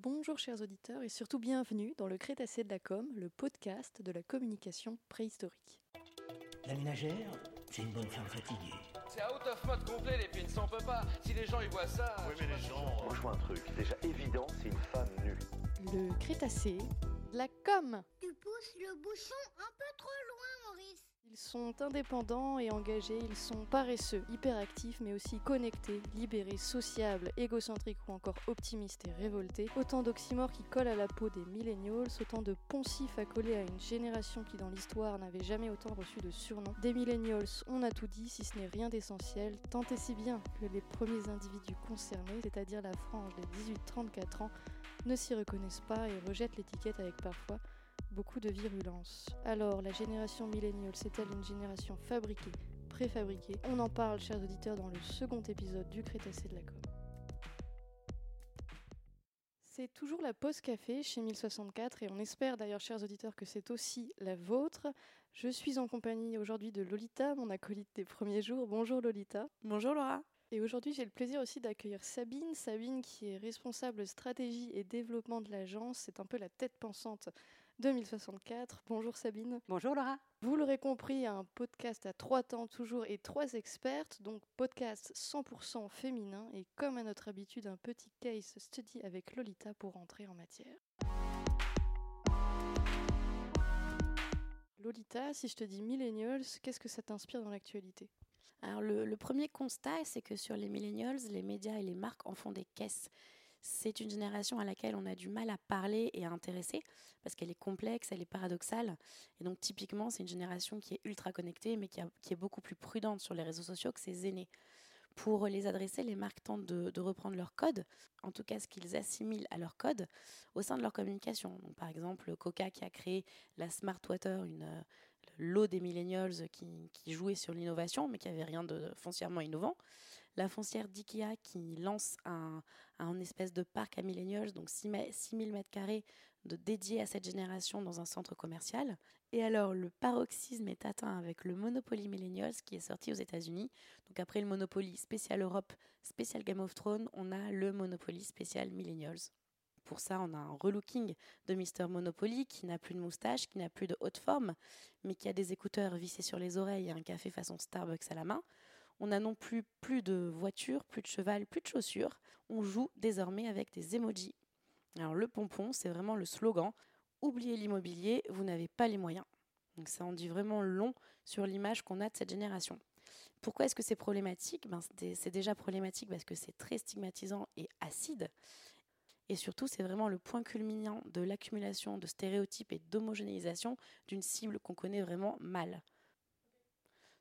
bonjour chers auditeurs et surtout bienvenue dans le Crétacé de la com, le podcast de la communication préhistorique. La ménagère, c'est une bonne femme fatiguée. C'est out of mode complet les pins, on peut pas. Si les gens ils voient ça. Oui, mais les gens. Moi, je vois un truc. Déjà évident, c'est une femme nue. Le Crétacé de la com. Tu pousses le bouchon un peu trop loin, Maurice. Ils sont indépendants et engagés, ils sont paresseux, hyperactifs mais aussi connectés, libérés, sociables, égocentriques ou encore optimistes et révoltés. Autant d'oxymores qui collent à la peau des millennials, autant de poncifs à coller à une génération qui dans l'histoire n'avait jamais autant reçu de surnom. Des millennials, on a tout dit, si ce n'est rien d'essentiel, tant et si bien que les premiers individus concernés, c'est-à-dire la frange des 18-34 ans, ne s'y reconnaissent pas et rejettent l'étiquette avec parfois beaucoup de virulence. Alors, la génération millennial, c'est-elle une génération fabriquée, préfabriquée? On en parle, chers auditeurs, dans le second épisode du Crétacé de la com. C'est toujours la pause café chez 1064 et on espère d'ailleurs, chers auditeurs, que c'est aussi la vôtre. Je suis en compagnie aujourd'hui de Lolita, mon acolyte des premiers jours. Bonjour Lolita. Bonjour Laura. Et aujourd'hui, j'ai le plaisir aussi d'accueillir Sabine. Sabine qui est responsable stratégie et développement de l'agence. C'est un peu la tête pensante 2064. Bonjour Sabine. Bonjour Laura. Vous l'aurez compris, un podcast à trois temps toujours et trois expertes, donc podcast 100% féminin et comme à notre habitude, un petit case study avec Lolita pour entrer en matière. Lolita, si je te dis millennials, qu'est-ce que ça t'inspire dans l'actualité? Alors le, premier constat, c'est que sur les millennials, les médias et les marques en font des caisses. C'est une génération à laquelle on a du mal à parler et à intéresser parce qu'elle est complexe, elle est paradoxale. Et donc typiquement, c'est une génération qui est ultra connectée mais qui, est beaucoup plus prudente sur les réseaux sociaux que ses aînés. Pour les adresser, les marques tentent de, reprendre leur code, en tout cas ce qu'ils assimilent à leur code, au sein de leur communication. Par exemple, Coca qui a créé la Smart Water, une, euh, l'eau des millennials qui, jouait sur l'innovation, mais qui avait rien de foncièrement innovant. La foncière d'IKEA qui lance un, espèce de parc à millennials, donc 6000 mètres carrés de dédiés à cette génération dans un centre commercial. Et alors, le paroxysme est atteint avec le Monopoly Millennials qui est sorti aux États-Unis. Donc, après le Monopoly spécial Europe, spécial Game of Thrones, on a le Monopoly spécial Millennials. Pour ça, on a un relooking de Mister Monopoly qui n'a plus de moustache, qui n'a plus de haute forme, mais qui a des écouteurs vissés sur les oreilles et un café façon Starbucks à la main. On n'a non plus plus de voiture, plus de cheval, plus de chaussures. On joue désormais avec des emojis. Alors le pompon, c'est vraiment le slogan. Oubliez l'immobilier, vous n'avez pas les moyens. Donc ça en dit vraiment long sur l'image qu'on a de cette génération. Pourquoi est-ce que c'est problématique? Ben, c'est- C'est déjà problématique parce que c'est très stigmatisant et acide. Et surtout, c'est vraiment le point culminant de l'accumulation de stéréotypes et d'homogénéisation d'une cible qu'on connaît vraiment mal.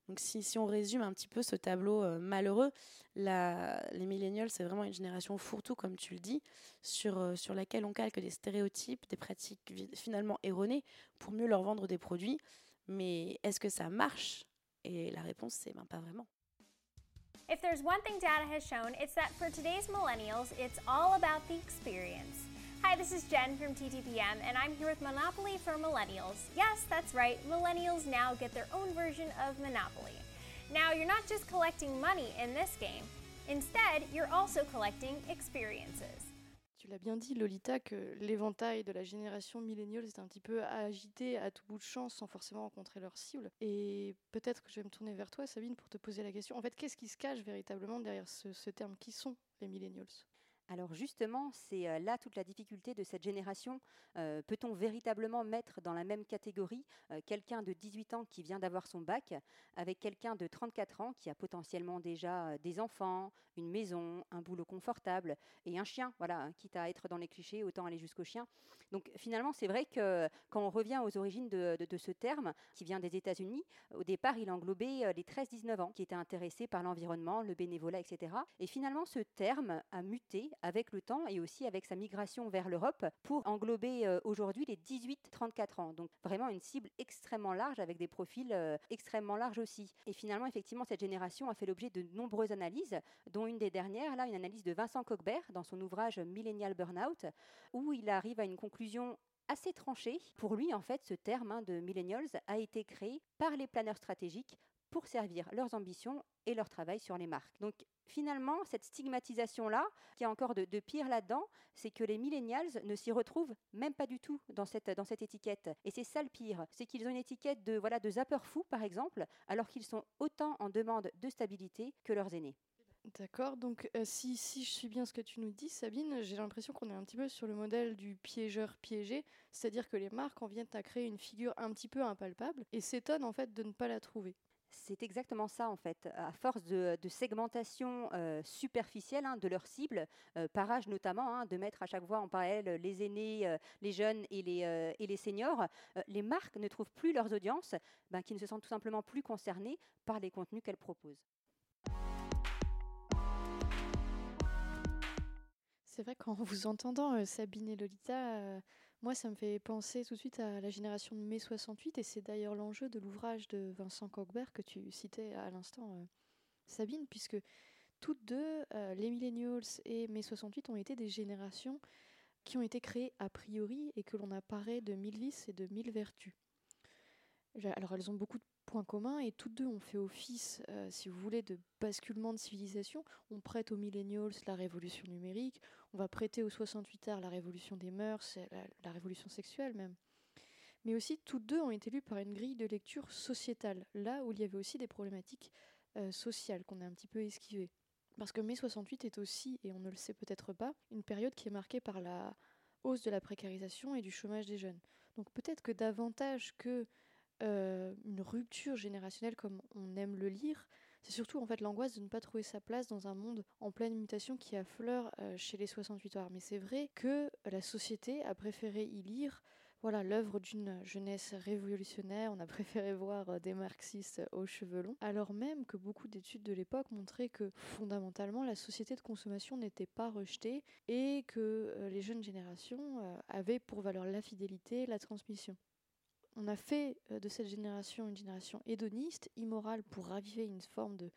Donc si, on résume un petit peu ce tableau euh, malheureux, les millennials, c'est vraiment une génération fourre-tout, comme tu le dis, sur, euh, laquelle on calque des stéréotypes, des pratiques finalement erronées pour mieux leur vendre des produits. Mais est-ce que ça marche? Et la réponse, c'est ben, pas vraiment. If there's one thing data has shown, it's that for today's millennials, it's all about the experience. Hi, this is Jen from TTPM, and I'm here with Monopoly for Millennials. Yes, that's right, millennials now get their own version of Monopoly. Now, you're not just collecting money in this game, instead, you're also collecting experiences. Tu l'as bien dit, Lolita, que l'éventail de la génération millennial est un petit peu agité à tout bout de champ sans forcément rencontrer leur cible. Et peut-être que je vais me tourner vers toi, Sabine, pour te poser la question. En fait, qu'est-ce qui se cache véritablement derrière ce, ce terme? Qui sont les millennials Alors justement, c'est euh, là toute la difficulté de cette génération. Euh, Peut-on véritablement mettre dans la même catégorie euh, quelqu'un de 18 ans qui vient d'avoir son bac avec quelqu'un de 34 ans qui a potentiellement déjà des enfants, une maison, un boulot confortable et un chien? Voilà, hein, quitte à être dans les clichés, autant aller jusqu'au chien. Donc finalement, c'est vrai que quand on revient aux origines de, ce terme qui vient des États-Unis, au départ, il englobait les 13-19 ans qui étaient intéressés par l'environnement, le bénévolat, etc. Et finalement, ce terme a muté avec le temps et aussi avec sa migration vers l'Europe pour englober euh, aujourd'hui les 18-34 ans. Donc vraiment une cible extrêmement large avec des profils euh, extrêmement larges aussi. Et finalement, effectivement, cette génération a fait l'objet de nombreuses analyses, dont une des dernières, là, une analyse de Vincent Cockbert dans son ouvrage Millennial Burnout, où il arrive à une conclusion assez tranchée. Pour lui, en fait, ce terme hein, de millennials a été créé par les planeurs stratégiques pour servir leurs ambitions et leur travail sur les marques. Donc finalement, cette stigmatisation-là, qui est encore de, pire là-dedans, c'est que les millennials ne s'y retrouvent même pas du tout dans cette, dans cette étiquette. Et c'est ça le pire, c'est qu'ils ont une étiquette de, voilà, de zapper fou, par exemple, alors qu'ils sont autant en demande de stabilité que leurs aînés. D'accord, donc euh, si, si je suis bien ce que tu nous dis, Sabine, j'ai l'impression qu'on est un petit peu sur le modèle du piégeur piégé, c'est-à-dire que les marques en viennent à créer une figure un petit peu impalpable et s'étonnent en fait de ne pas la trouver. C'est exactement ça en fait. À force de, segmentation euh, superficielle hein, de leur cible, euh, par âge notamment, hein, de mettre à chaque fois en parallèle les aînés, les jeunes et les, seniors, les marques ne trouvent plus leurs audiences ben, qui ne se sentent tout simplement plus concernées par les contenus qu'elles proposent. C'est vrai qu'en vous entendant, euh, Sabine et Lolita, euh, moi, ça me fait penser tout de suite à la génération de mai 68, et c'est d'ailleurs l'enjeu de l'ouvrage de Vincent Cogbert que tu citais à l'instant, euh, Sabine, puisque toutes deux, les millennials et mai 68, ont été des générations qui ont été créées a priori et que l'on apparaît de mille vices et de mille vertus. Alors elles ont beaucoup de points communs et toutes deux ont fait office, euh, si vous voulez, de basculement de civilisation. On prête aux millennials la révolution numérique, on va prêter aux 68 arts la révolution des mœurs, la, révolution sexuelle même. Mais aussi, toutes deux ont été lues par une grille de lecture sociétale, là où il y avait aussi des problématiques euh, sociales qu'on a un petit peu esquivées. Parce que mai 68 est aussi, et on ne le sait peut-être pas, une période qui est marquée par la hausse de la précarisation et du chômage des jeunes. Donc peut-être que davantage que euh, une rupture générationnelle comme on aime le lire. C'est surtout en fait l'angoisse de ne pas trouver sa place dans un monde en pleine mutation qui affleure euh, chez les 68 heures. Mais c'est vrai que la société a préféré y lire voilà l'œuvre d'une jeunesse révolutionnaire. On a préféré voir euh, des marxistes aux cheveux longs, alors même que beaucoup d'études de l'époque montraient que fondamentalement la société de consommation n'était pas rejetée et que les jeunes générations avaient pour valeur la fidélité, la transmission on a fait euh, de cette génération une génération hédoniste, immorale, pour raviver une forme de,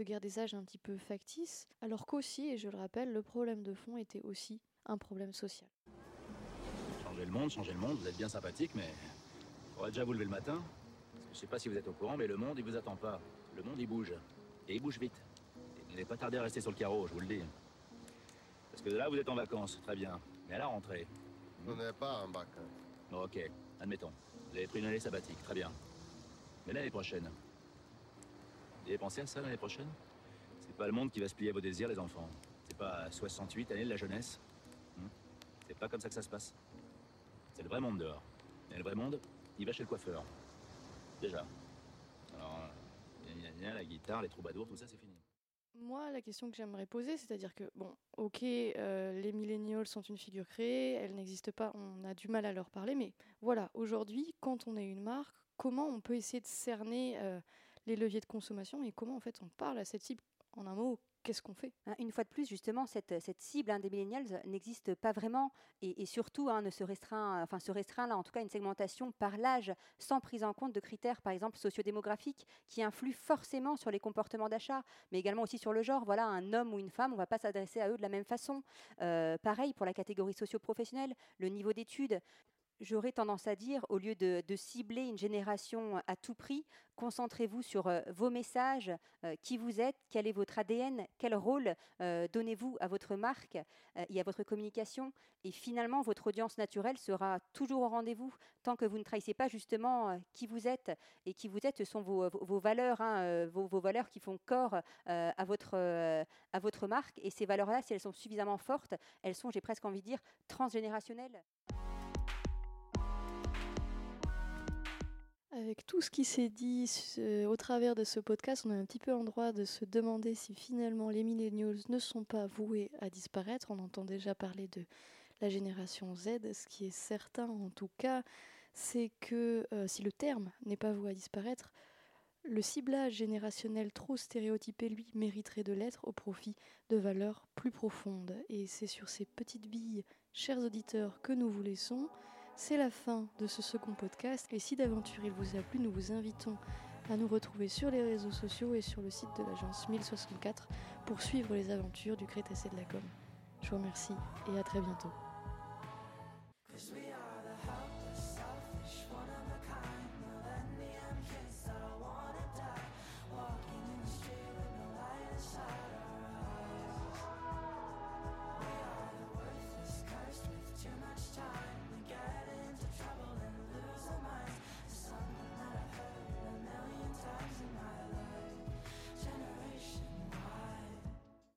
guerre des âges un petit peu factice, alors qu'aussi, et je le rappelle, le problème de fond était aussi un problème social. Changer le monde, changer le monde, vous êtes bien sympathique, mais faudrait déjà vous lever le matin. Je sais pas si vous êtes au courant, mais le monde, il vous attend pas. Le monde, il bouge. Et il bouge vite. Et n'allez pas tarder à rester sur le carreau, je vous le dis. Parce que là, vous êtes en vacances, très bien. Mais à la rentrée. On n'est pas en vacances. ok, admettons. Vous avez pris une année sabbatique, très bien. Mais l'année prochaine Vous avez pensé à ça l'année prochaine? C'est pas le monde qui va se plier à vos désirs, les enfants. C'est pas 68 années de la jeunesse. Hmm? C'est pas comme ça que ça se passe. C'est le vrai monde dehors. Et le vrai monde, il va chez le coiffeur. Déjà. Alors, la guitare, les troubadours, tout ça, c'est fini. Moi, la question que j'aimerais poser, c'est-à-dire que, bon, ok, euh, les millennials sont une figure créée, elles n'existent pas, on a du mal à leur parler, mais voilà, aujourd'hui, quand on est une marque, comment on peut essayer de cerner euh, les leviers de consommation et comment en fait on parle à cette cible En un mot, qu'est-ce qu'on fait? Hein, Une fois de plus, justement, cette, cette cible hein, des millennials n'existe pas vraiment et, surtout hein, ne se restreint, enfin se restreint là en tout cas une segmentation par l'âge, sans prise en compte de critères, par exemple sociodémographiques, qui influent forcément sur les comportements d'achat, mais également aussi sur le genre. Voilà, un homme ou une femme, on ne va pas s'adresser à eux de la même façon. Euh, pareil pour la catégorie socio-professionnelle, le niveau d'études. J'aurais tendance à dire, au lieu de, cibler une génération à tout prix, concentrez-vous sur euh, vos messages, euh, qui vous êtes, quel est votre ADN, quel rôle euh, donnez-vous à votre marque et à votre communication. Et finalement, votre audience naturelle sera toujours au rendez-vous tant que vous ne trahissez pas justement qui vous êtes. Et qui vous êtes, ce sont vos, valeurs, hein, vos, vos, valeurs qui font corps à, votre, à votre marque. Et ces valeurs-là, si elles sont suffisamment fortes, elles sont, j'ai presque envie de dire, transgénérationnelles. Avec tout ce qui s'est dit au travers de ce podcast, on a un petit peu en droit de se demander si finalement les millennials ne sont pas voués à disparaître. On entend déjà parler de la génération Z. Ce qui est certain en tout cas, c'est que euh, si le terme n'est pas voué à disparaître, le ciblage générationnel trop stéréotypé, lui, mériterait de l'être au profit de valeurs plus profondes. Et c'est sur ces petites billes, chers auditeurs, que nous vous laissons. C'est la fin de ce second podcast et si d'aventure il vous a plu, nous vous invitons à nous retrouver sur les réseaux sociaux et sur le site de l'agence 1064 pour suivre les aventures du Crétacé de la Com. Je vous remercie et à très bientôt.